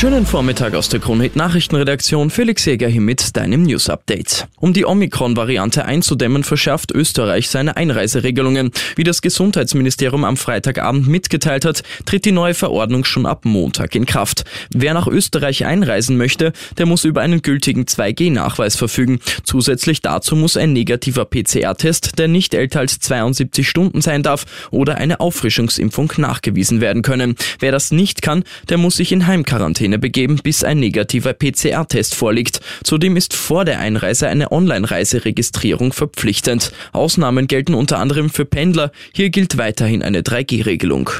Schönen Vormittag aus der Kronhit Nachrichtenredaktion. Felix Jäger hier mit deinem News Update. Um die Omikron-Variante einzudämmen, verschärft Österreich seine Einreiseregelungen. Wie das Gesundheitsministerium am Freitagabend mitgeteilt hat, tritt die neue Verordnung schon ab Montag in Kraft. Wer nach Österreich einreisen möchte, der muss über einen gültigen 2G-Nachweis verfügen. Zusätzlich dazu muss ein negativer PCR-Test, der nicht älter als 72 Stunden sein darf, oder eine Auffrischungsimpfung nachgewiesen werden können. Wer das nicht kann, der muss sich in Heimquarantäne Quarantäne begeben, bis ein negativer PCR-Test vorliegt. Zudem ist vor der Einreise eine Online-Reiseregistrierung verpflichtend. Ausnahmen gelten unter anderem für Pendler. Hier gilt weiterhin eine 3G-Regelung.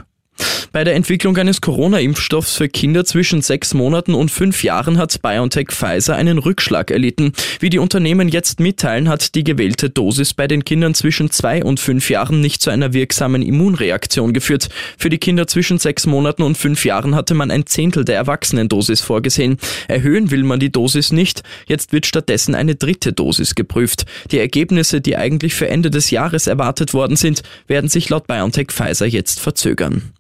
Bei der Entwicklung eines Corona-Impfstoffs für Kinder zwischen sechs Monaten und fünf Jahren hat BioNTech Pfizer einen Rückschlag erlitten. Wie die Unternehmen jetzt mitteilen, hat die gewählte Dosis bei den Kindern zwischen zwei und fünf Jahren nicht zu einer wirksamen Immunreaktion geführt. Für die Kinder zwischen sechs Monaten und fünf Jahren hatte man ein Zehntel der Erwachsenendosis vorgesehen. Erhöhen will man die Dosis nicht. Jetzt wird stattdessen eine dritte Dosis geprüft. Die Ergebnisse, die eigentlich für Ende des Jahres erwartet worden sind, werden sich laut BioNTech Pfizer jetzt verzögern.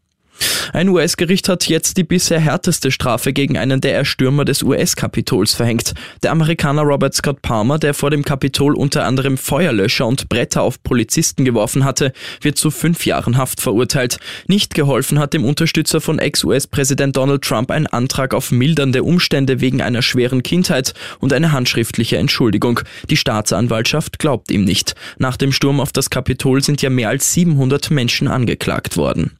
Ein US-Gericht hat jetzt die bisher härteste Strafe gegen einen der Erstürmer des US-Kapitols verhängt. Der Amerikaner Robert Scott Palmer, der vor dem Kapitol unter anderem Feuerlöscher und Bretter auf Polizisten geworfen hatte, wird zu fünf Jahren Haft verurteilt. Nicht geholfen hat dem Unterstützer von Ex-US-Präsident Donald Trump ein Antrag auf mildernde Umstände wegen einer schweren Kindheit und eine handschriftliche Entschuldigung. Die Staatsanwaltschaft glaubt ihm nicht. Nach dem Sturm auf das Kapitol sind ja mehr als 700 Menschen angeklagt worden.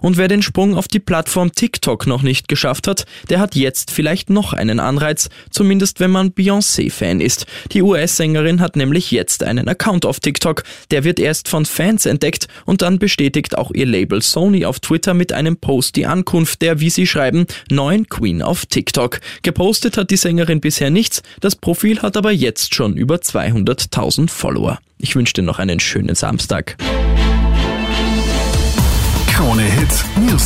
Und wer den Sprung auf die Plattform TikTok noch nicht geschafft hat, der hat jetzt vielleicht noch einen Anreiz, zumindest wenn man Beyoncé-Fan ist. Die US-Sängerin hat nämlich jetzt einen Account auf TikTok. Der wird erst von Fans entdeckt und dann bestätigt auch ihr Label Sony auf Twitter mit einem Post die Ankunft der, wie sie schreiben, neuen Queen auf TikTok. Gepostet hat die Sängerin bisher nichts, das Profil hat aber jetzt schon über 200.000 Follower. Ich wünsche dir noch einen schönen Samstag.